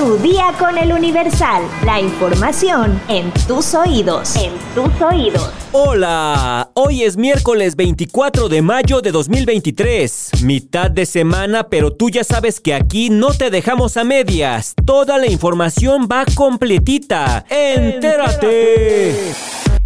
Tu día con el Universal. La información en tus oídos. En tus oídos. Hola, hoy es miércoles 24 de mayo de 2023. Mitad de semana, pero tú ya sabes que aquí no te dejamos a medias. Toda la información va completita. Entérate.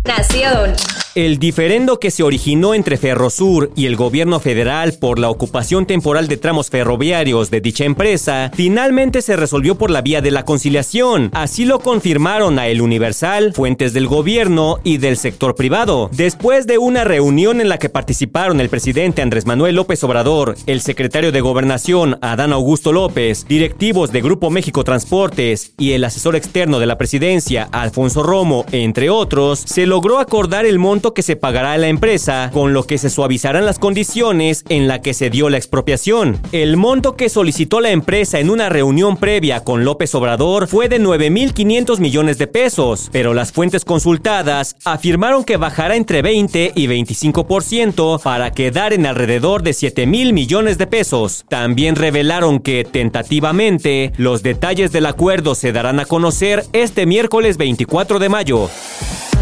Nación. El diferendo que se originó entre Ferrosur y el gobierno federal por la ocupación temporal de tramos ferroviarios de dicha empresa finalmente se resolvió por la vía de la conciliación. Así lo confirmaron a El Universal, fuentes del gobierno y del sector privado. Después de una reunión en la que participaron el presidente Andrés Manuel López Obrador, el secretario de Gobernación Adán Augusto López, directivos de Grupo México Transportes y el asesor externo de la presidencia Alfonso Romo, entre otros, se logró acordar el monto que se pagará a la empresa, con lo que se suavizarán las condiciones en la que se dio la expropiación. El monto que solicitó la empresa en una reunión previa con López Obrador fue de 9.500 millones de pesos, pero las fuentes consultadas afirmaron que bajará entre 20 y 25% para quedar en alrededor de 7.000 millones de pesos. También revelaron que, tentativamente, los detalles del acuerdo se darán a conocer este miércoles 24 de mayo.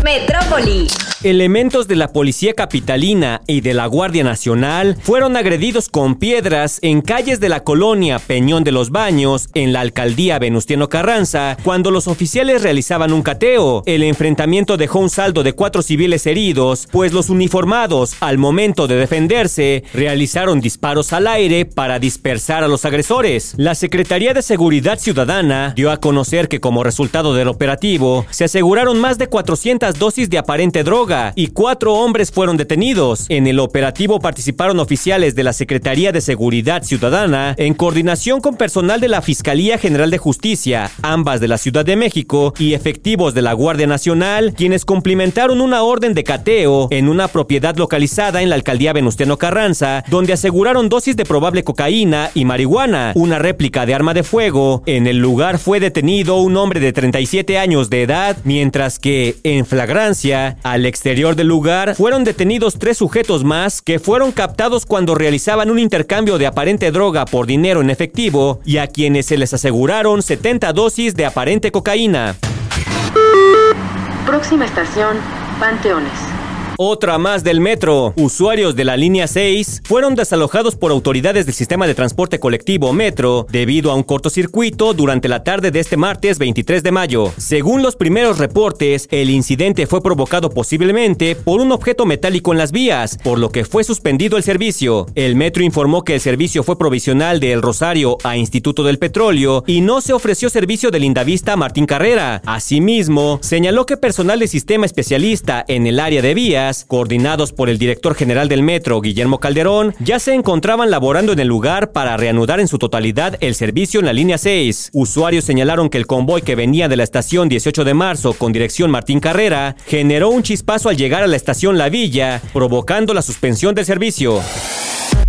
Metrópoli. Elementos de la Policía Capitalina y de la Guardia Nacional fueron agredidos con piedras en calles de la colonia Peñón de los Baños, en la alcaldía Venustiano Carranza, cuando los oficiales realizaban un cateo. El enfrentamiento dejó un saldo de cuatro civiles heridos, pues los uniformados, al momento de defenderse, realizaron disparos al aire para dispersar a los agresores. La Secretaría de Seguridad Ciudadana dio a conocer que como resultado del operativo, se aseguraron más de 400 dosis de aparente droga y cuatro hombres fueron detenidos. En el operativo participaron oficiales de la Secretaría de Seguridad Ciudadana en coordinación con personal de la Fiscalía General de Justicia, ambas de la Ciudad de México, y efectivos de la Guardia Nacional, quienes cumplimentaron una orden de cateo en una propiedad localizada en la alcaldía Venustiano Carranza, donde aseguraron dosis de probable cocaína y marihuana, una réplica de arma de fuego. En el lugar fue detenido un hombre de 37 años de edad, mientras que, en flagrancia, al exterior del lugar fueron detenidos tres sujetos más que fueron captados cuando realizaban un intercambio de aparente droga por dinero en efectivo y a quienes se les aseguraron 70 dosis de aparente cocaína. Próxima estación, Panteones. Otra más del metro. Usuarios de la línea 6 fueron desalojados por autoridades del sistema de transporte colectivo Metro debido a un cortocircuito durante la tarde de este martes 23 de mayo. Según los primeros reportes, el incidente fue provocado posiblemente por un objeto metálico en las vías, por lo que fue suspendido el servicio. El Metro informó que el servicio fue provisional de El Rosario a Instituto del Petróleo y no se ofreció servicio del Indavista Martín Carrera. Asimismo, señaló que personal de sistema especialista en el área de vías coordinados por el director general del metro, Guillermo Calderón, ya se encontraban laborando en el lugar para reanudar en su totalidad el servicio en la línea 6. Usuarios señalaron que el convoy que venía de la estación 18 de marzo con dirección Martín Carrera generó un chispazo al llegar a la estación La Villa, provocando la suspensión del servicio.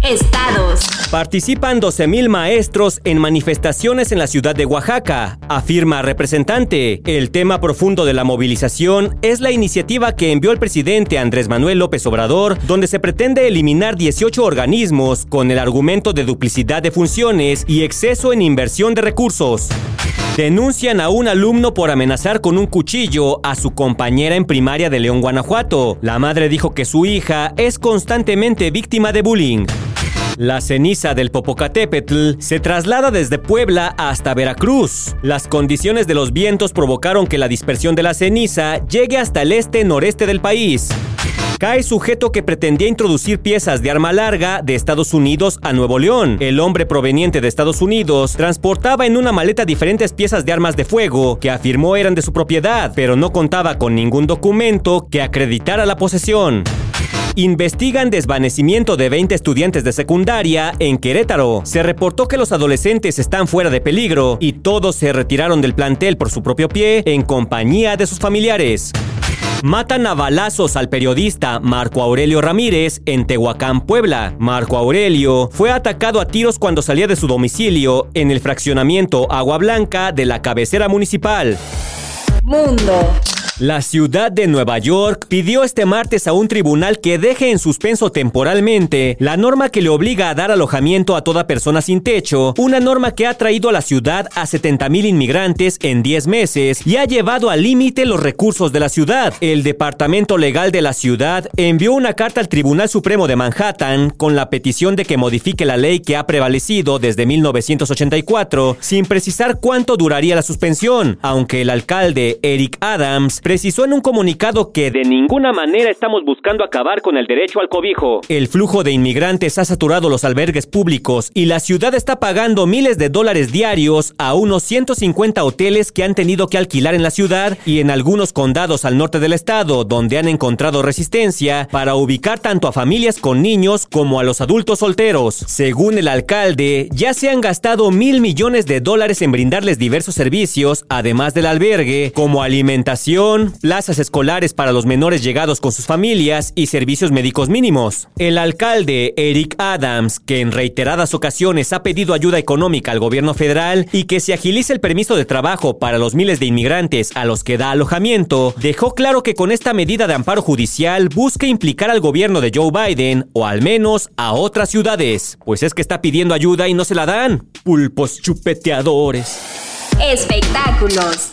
Estados. Participan 12.000 maestros en manifestaciones en la ciudad de Oaxaca, afirma representante. El tema profundo de la movilización es la iniciativa que envió el presidente Andrés Manuel López Obrador, donde se pretende eliminar 18 organismos con el argumento de duplicidad de funciones y exceso en inversión de recursos. Denuncian a un alumno por amenazar con un cuchillo a su compañera en primaria de León, Guanajuato. La madre dijo que su hija es constantemente víctima de bullying. La ceniza del Popocatépetl se traslada desde Puebla hasta Veracruz. Las condiciones de los vientos provocaron que la dispersión de la ceniza llegue hasta el este-noreste del país. Cae sujeto que pretendía introducir piezas de arma larga de Estados Unidos a Nuevo León. El hombre proveniente de Estados Unidos transportaba en una maleta diferentes piezas de armas de fuego que afirmó eran de su propiedad, pero no contaba con ningún documento que acreditara la posesión. Investigan desvanecimiento de 20 estudiantes de secundaria en Querétaro. Se reportó que los adolescentes están fuera de peligro y todos se retiraron del plantel por su propio pie en compañía de sus familiares. Matan a balazos al periodista Marco Aurelio Ramírez en Tehuacán, Puebla. Marco Aurelio fue atacado a tiros cuando salía de su domicilio en el fraccionamiento Agua Blanca de la cabecera municipal. Mundo. La ciudad de Nueva York pidió este martes a un tribunal que deje en suspenso temporalmente la norma que le obliga a dar alojamiento a toda persona sin techo, una norma que ha traído a la ciudad a 70 mil inmigrantes en 10 meses y ha llevado al límite los recursos de la ciudad. El Departamento Legal de la ciudad envió una carta al Tribunal Supremo de Manhattan con la petición de que modifique la ley que ha prevalecido desde 1984 sin precisar cuánto duraría la suspensión, aunque el alcalde Eric Adams precisó en un comunicado que de ninguna manera estamos buscando acabar con el derecho al cobijo. El flujo de inmigrantes ha saturado los albergues públicos y la ciudad está pagando miles de dólares diarios a unos 150 hoteles que han tenido que alquilar en la ciudad y en algunos condados al norte del estado, donde han encontrado resistencia para ubicar tanto a familias con niños como a los adultos solteros. Según el alcalde, ya se han gastado mil millones de dólares en brindarles diversos servicios, además del albergue, como alimentación, plazas escolares para los menores llegados con sus familias y servicios médicos mínimos. El alcalde Eric Adams, que en reiteradas ocasiones ha pedido ayuda económica al gobierno federal y que se agilice el permiso de trabajo para los miles de inmigrantes a los que da alojamiento, dejó claro que con esta medida de amparo judicial busca implicar al gobierno de Joe Biden o al menos a otras ciudades, pues es que está pidiendo ayuda y no se la dan. Pulpos chupeteadores. Espectáculos.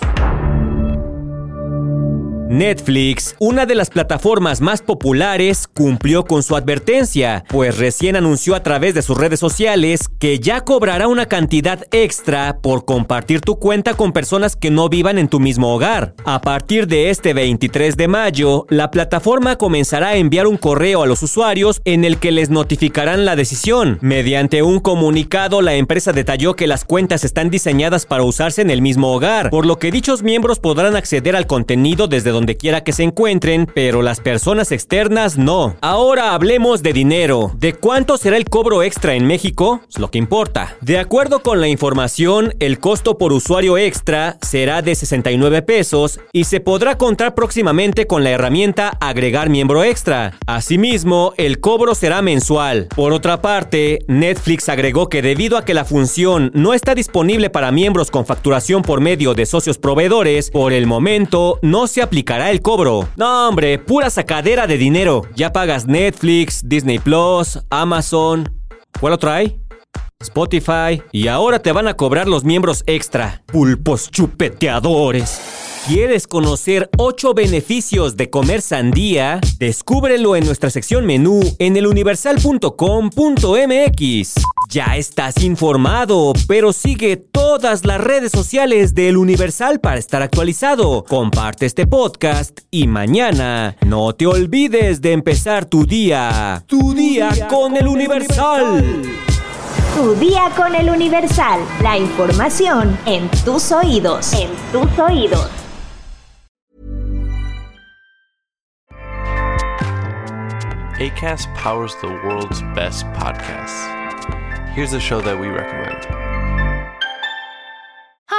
Netflix, una de las plataformas más populares, cumplió con su advertencia, pues recién anunció a través de sus redes sociales que ya cobrará una cantidad extra por compartir tu cuenta con personas que no vivan en tu mismo hogar. A partir de este 23 de mayo, la plataforma comenzará a enviar un correo a los usuarios en el que les notificarán la decisión. Mediante un comunicado, la empresa detalló que las cuentas están diseñadas para usarse en el mismo hogar, por lo que dichos miembros podrán acceder al contenido desde donde donde quiera que se encuentren, pero las personas externas no. Ahora hablemos de dinero. ¿De cuánto será el cobro extra en México? Es lo que importa. De acuerdo con la información, el costo por usuario extra será de 69 pesos y se podrá contar próximamente con la herramienta agregar miembro extra. Asimismo, el cobro será mensual. Por otra parte, Netflix agregó que debido a que la función no está disponible para miembros con facturación por medio de socios proveedores, por el momento no se aplica el cobro. No, hombre, pura sacadera de dinero. Ya pagas Netflix, Disney Plus, Amazon. ¿Cuál otro hay? Spotify. Y ahora te van a cobrar los miembros extra. Pulpos chupeteadores. ¿Quieres conocer 8 beneficios de comer sandía? Descúbrelo en nuestra sección menú en eluniversal.com.mx. Ya estás informado, pero sigue todas las redes sociales del Universal para estar actualizado. Comparte este podcast y mañana no te olvides de empezar tu día. Tu día con el Universal. Tu día con el Universal. La información en tus oídos. En tus oídos. ACAST powers the world's best podcasts. Here's a show that we recommend.